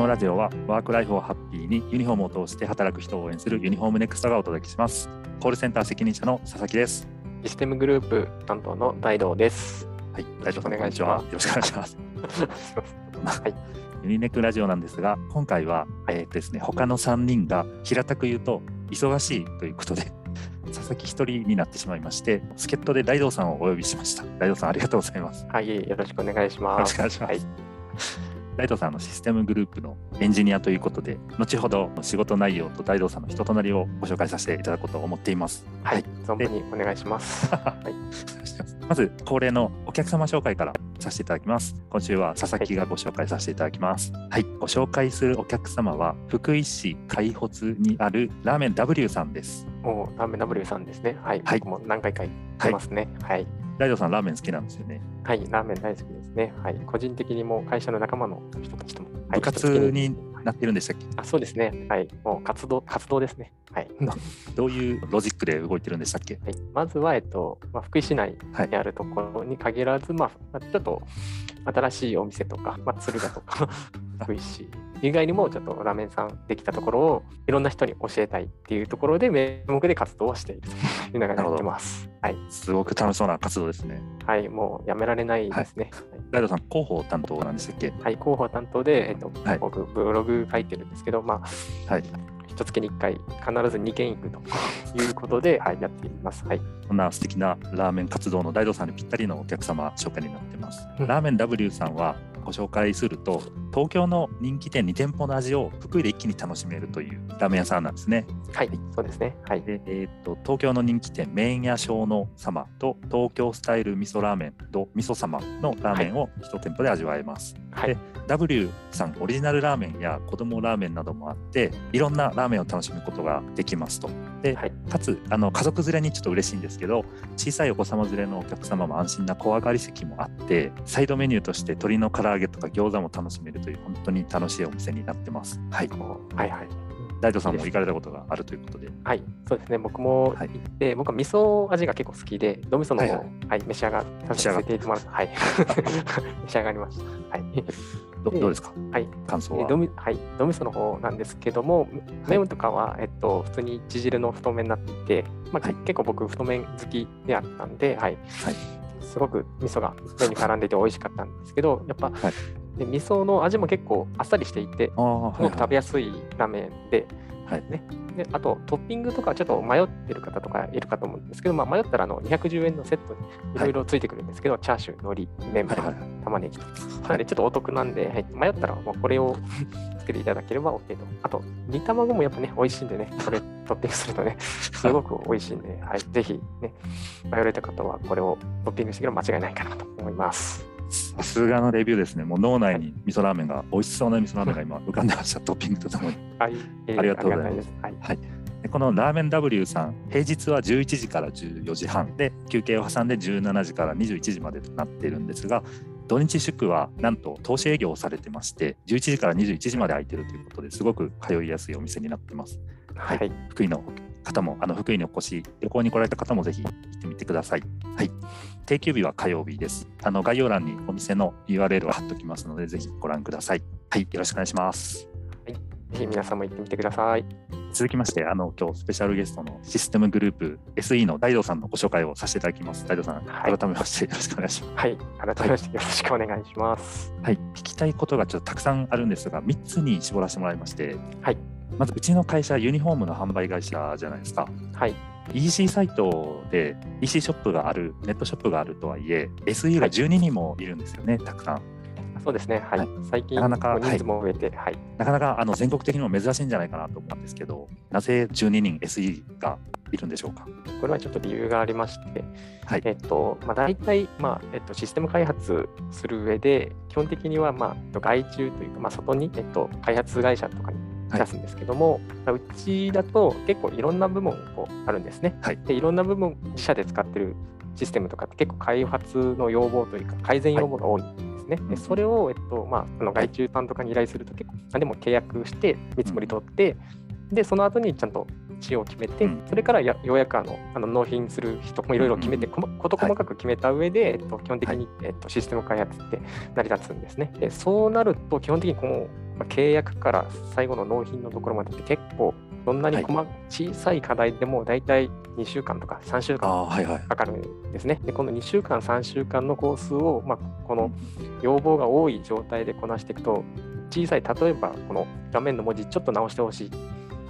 のラジオはワークライフをハッピーにユニフォームを通して働く人を応援するユニフォームネクストがお届けします。コールセンター責任者の佐々木です。システムグループ担当の大道です。はい、大丈夫お願いしは。ますよろしくお願いします。はい、ユニネクラジオなんですが、今回は、えーとですね、他の3人が平たく言うと忙しいということで、佐々木一人になってしまいまして、助っ人で大道さんをお呼びしました。大道さん、ありがとうございます。はい、よろしくお願いします。よろしくお願いします。大道さんあのシステムグループのエンジニアということで、後ほど仕事内容と大道さんの人となりをご紹介させていただこうと思っています。はい、存分にお願いします。はい、まず恒例のお客様紹介からさせていただきます。今週は佐々木がご紹介させていただきます。はい、ご紹介するお客様は福井市海保にあるラーメン W さんです。おーラーメン W さんですね。はい、はい僕も何回か行ってますね。はい、大道さんラーメン好きなんですよね。はい、ラーメン大好きですね。はい、個人的にも会社の仲間の人たちとも、はい部活になってるんでしたっけ？あ、そうですね。はい、もう活動活動ですね。はい。どういうロジックで動いてるんでしたっけ？はい、まずは、えっとまあ、福井市内はいにあるところに限らず、まあまあ、ちょっと新しいお店とか、まあ、敦賀とか福井市以外にもちょっとラーメンさんできたところをいろんな人に教えたいっていうところで名目で活動をしているという流れになってます。はい、すごく楽しそうな活動ですね。はい、もうやめられないですね。大道さん広報担当なんでしたっけ？はい、はい広報担当で、えっとはい僕ブログ書いてるんですけど、まあ、はい。一月に1回必ず2件行くということで、はい、やっています。はいそんな素敵なラーメン活動の大道さんにぴったりのお客様紹介になってます。うんラーメン W さんはご紹介すると東京の人気店2店舗の味を福井で一気に楽しめるというラーメン屋さんなんですね。はい、そうですね。はい。でえーと東京の人気店麺屋小野様と東京スタイル味噌ラーメンと味噌様のラーメンを1店舗で味わえます。はいで W さんオリジナルラーメンや子供ラーメンなどもあっていろんなラーメンを楽しむことができますと。で、はいかつあの家族連れにちょっと嬉しいんですけど小さいお子様連れのお客様も安心な小上がり席もあってサイドメニューとして鶏の唐揚げとか餃子も楽しめるという本当に楽しいお店になってます。はい、はいはい。大道さんも行かれたことがあるということで。はい、そうですね。僕もはい行って、僕は味噌味が結構好きで、ドミソの方、ははいいはい召し上が召し上がってもら。はい。召し上がりました。はい。どどうですか？はい。感想は？えドミはい、ドミソの方なんですけども、麺とかは、えっと、普通にち汁の太麺になっていて、まあ、はい結構僕、太麺好きであったんで、はい。はいすごく味噌が麺に絡んでて美味しかったんですけど、やっぱ、はいで味噌の味も結構あっさりしていて、すごく食べやすいラーメンで、はい。ね、であとトッピングとかちょっと迷ってる方とかいるかと思うんですけど、まあ、迷ったらあの210円のセットにい。ろいろついてくるんですけど、チャーシュー、海苔、メンマ、はいはい玉ねぎと。なのでちょっとお得なんで、はい。迷ったらもうこれを つけていただければ OK と。あと、煮卵もやっぱね、美味しいんでね、これトッピングするとね、すごく美味しいんで、はい、ぜひね、迷われた方はこれをトッピングしてくれば間違いないかなと思います。さすがのレビューですね。もう脳内に味噌ラーメンが、美味しそうな味噌ラーメンが今浮かんでました、トッピングとともに。はい、え ーありがとうございます。ありがたです。はい。でこのラーメン W さん、平日は11時から14時半。で、休憩を挟んで17時から21時までとなっているんですが、土日祝はなんと投資営業をされてまして、11時から21時まで空いてるということですごく通いやすいお店になってます。ははい。い、福井の方も、あの福井にお越し、旅行に来られた方もぜひ行ってみてください。はい。定休日は火曜日です。あの概要欄にお店の URL を貼っておきますので、ぜひご覧ください。はい、よろしくお願いします。ぜひ皆さんも行ってみてください。続きまして、あの今日スペシャルゲストのシステムグループ SE の大道さんのご紹介をさせていただきます。大道さん、はい改めましてよろしくお願いします。はい、改めましてよろしくお願いします。はい、聞きたいことがちょっとたくさんあるんですが、3つに絞らせてもらいまして、はい、まずうちの会社、ユニフォームの販売会社じゃないですか。はい、EC サイトで EC ショップがある、ネットショップがあるとはいえ、SE が12人もいるんですよね、たくさん。そうですね。はい、はい最近なかなか人数も増えて、はい、なかなかあの全国的にも珍しいんじゃないかなと思うんですけど、なぜ12人 SE がいるんでしょうか？これはちょっと理由がありまして、はいえっと、まあ、大体、まあ、えっと、システム開発する上で、基本的には、まあ、えっと外注というか、まあ、外に、えっと、開発会社とかに出すんですけども、まあうちだと結構いろんな部門こうあるんですね。はいでいろんな部門、自社で使ってるシステムとかって結構開発の要望というか、改善要望が多いんですね。うんでそれを、えっとまあ、あの外注さんとかに依頼すると結構、あでも契約して、見積もり取って、で、その後にちゃんと仕様を決めて、うんそれからやようやくあのあの納品する人もいろいろ決めて、うん事細かく決めた上で、えっと、基本的に、えっと、システム開発って成り立つんですね。でそうなると、基本的にこうまあ、契約から最後の納品のところまでって結構どんなに細、はい、小さい課題でも大体2週間とか3週間かかるんですね。はいはい、でこの2週間、3週間のコースを、まあ、この要望が多い状態でこなしていくと、小さい、例えばこの画面の文字ちょっと直してほしい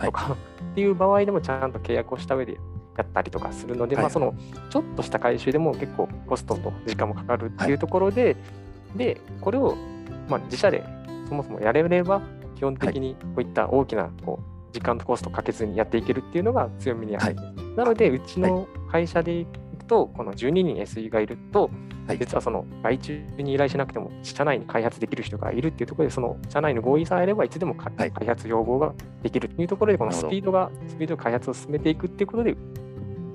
とか、はい、っていう場合でもちゃんと契約をした上でやったりとかするので、はい、まあ、そのちょっとした回収でも結構コストと時間もかかるっていうところで、でこれをまあ自社でそもそもやれれば基本的にこういった大きなこう時間とコストかけずにやっていけるっていうのが強みにある。はい、なので、うちの会社でいくと、この12人 SE がいると、はい、実はその外注に依頼しなくても、社内に開発できる人がいるっていうところで、その社内の合意さえあれば、いつでも開発要望ができるというところで、このスピードが、スピード開発を進めていくっていうことで、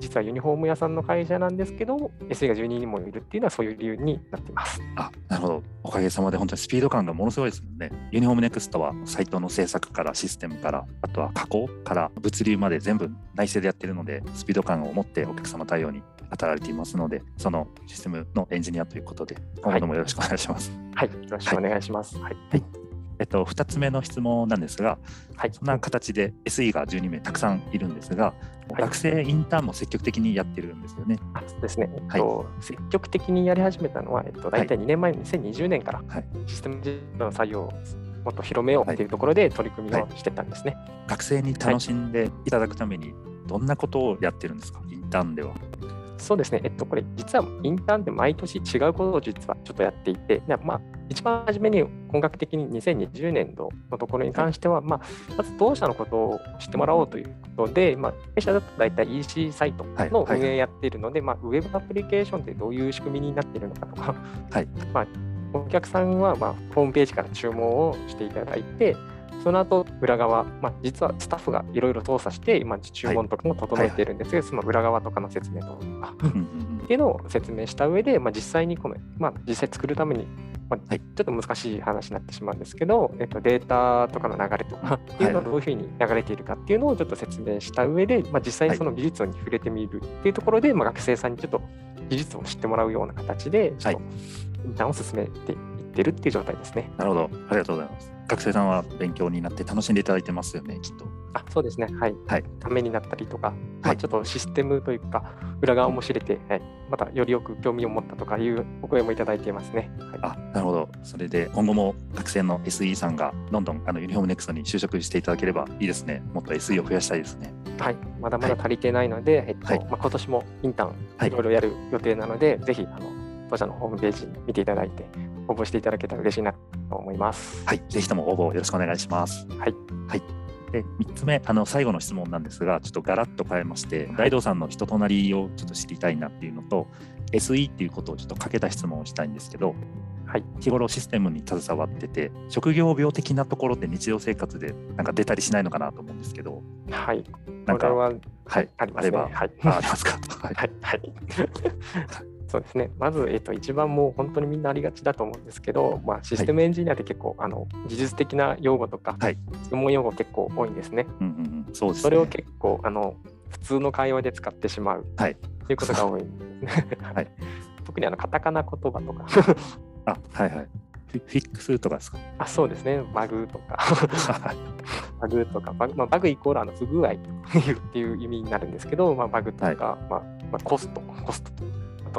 実はユニフォーム屋さんの会社なんですけど、SE が12人もいるっていうのはそういう理由になっています。あなるほど。おかげさまで本当にスピード感がものすごいですもんね。ユニフォームネクストはサイトの制作からシステムから、あとは加工から物流まで全部内製でやってるので、スピード感を持ってお客様対応に当たられていますので、そのシステムのエンジニアということで、今後ともよろしくお願いします。はい、はい、よろしくお願いします。はい、はいえっと、2つ目の質問なんですが、はい、そんな形で SE が12名たくさんいるんですが、はい、学生インターンも積極的にやってるんですよね。あそうですね、えっと、はい、積極的にやり始めたのは、えっと、大体2年前の2020年からシステム事業の作業をもっと広めようというところで取り組みをしてたんですね。学生に楽しんでいただくために、どんなことをやってるんですか、インターンでは。そうですね、えっと、これ、実はインターンで毎年違うことを実はちょっとやっていて、まあ、一番初めに本格的に2020年度のところに関しては、まあ、まず当社のことを知ってもらおうということで、まあ、弊社だと大体 EC サイトの運営やっているので、まあ、ウェブアプリケーションってどういう仕組みになっているのかとか、はい。まあ、お客さんはまあホームページから注文をしていただいて、その後裏側、まあ、実はスタッフがいろいろ操作して、今、注文とかも整えているんですが、はい。はい、その裏側とかの説明とか。っていうのを説明した上で、まあ、実際にこの、まあ、実際作るために、まあ、ちょっと難しい話になってしまうんですけど、えっと、データとかの流れとかっていうのはどういうふうに流れているかっていうのをちょっと説明した上で、まあ、実際にその技術に触れてみるっていうところで、まあ、学生さんにちょっと技術を知ってもらうような形で、ちょっとインターンを進めていってるっていう状態ですね。なるほど、ありがとうございます。学生さんは勉強になって楽しんでいただいてますよね、きっと。あそうですね、はい。はい、ためになったりとか、はい、ちょっとシステムというか、裏側も知れて、はい、またよりよく興味を持ったとかいうお声もいただいていますね。はい、あなるほど。それで今後も学生の SE さんがどんどんあのユニフォームネクストに就職していただければいいですね。もっと SE を増やしたいですね。はい、まだまだ足りてないので、えっとまあ、今年もインターンいろいろやる予定なので、ぜひあの当社のホームページ見ていただいて、応募していただけたら嬉しいなと思います。はい、ぜひとも応募よろしくお願いします。はい。はい。で3つ目あの最後の質問なんですがちょっとガラッと変えまして大道さんの人となりをちょっと知りたいなっていうのと SE っていうことをちょっとかけた質問をしたいんですけど、はい、日頃システムに携わってて職業病的なところって日常生活でなんか出たりしないのかなと思うんですけどはいなんかは、はい、ありますね。はい、あありますか？はい、はい、はい そうですね。まず、えっと、一番もう本当にみんなありがちだと思うんですけど、まあ、システムエンジニアって結構、はい、あの技術的な用語とか、はい、専門用語結構多いんですね。うんうんうん、そうです、ね、それを結構あの普通の会話で使ってしまう、はい、ということが多い。はい、特にあのカタカナ言葉とか。あ、はいはい。フィックスとかですか？あそうですね、バグとか。バグとか、バグ,、まあ、バグイコールあの不具合っていう意味になるんですけど、まあ、バグとか、はい、まあまあ、コスト、コスト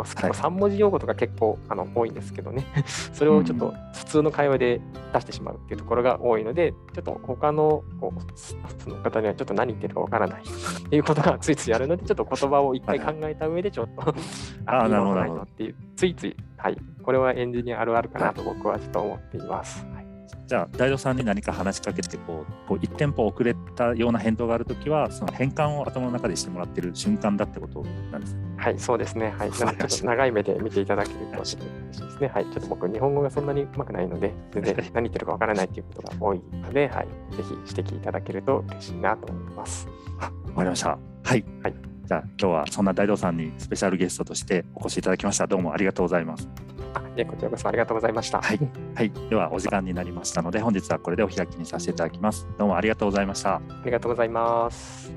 と3文字用語とか結構あの多いんですけどね、それをちょっと普通の会話で出してしまうっていうところが多いので、ちょっと他のこうの方にはちょっと何言ってるかわからない。っていうことがついついあるので、ちょっと言葉を一回考えた上でちょっと、ああ、なるほど。っていう、ついつい、はい、これはエンジニアあるあるかなと僕はちょっと思っています。はいじゃあ大道さんに何か話しかけてこうこう1店舗遅れたような返答があるときはその変換を頭の中でしてもらってる瞬間だってことなんですはいそうですね。はい。ちょっと長い目で見ていただけると嬉しいですね。はい。ちょっと僕日本語がそんなにうまくないので全然何言ってるかわからないっていうことが多いので、はい、ぜひ指摘いただけると嬉しいなと思います。わかりました。はい、はい。じゃあ今日はそんな大道さんにスペシャルゲストとしてお越しいただきました。どうもありがとうございます。あいこちらこそありがとうございました。はい、はい、ではお時間になりましたので本日はこれでお開きにさせていただきます。どうもありがとうございました。ありがとうございます。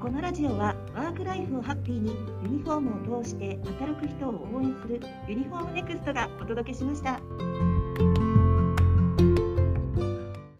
このラジオはワークライフをハッピーにユニフォームを通して働く人を応援するユニフォームネクストがお届けしました。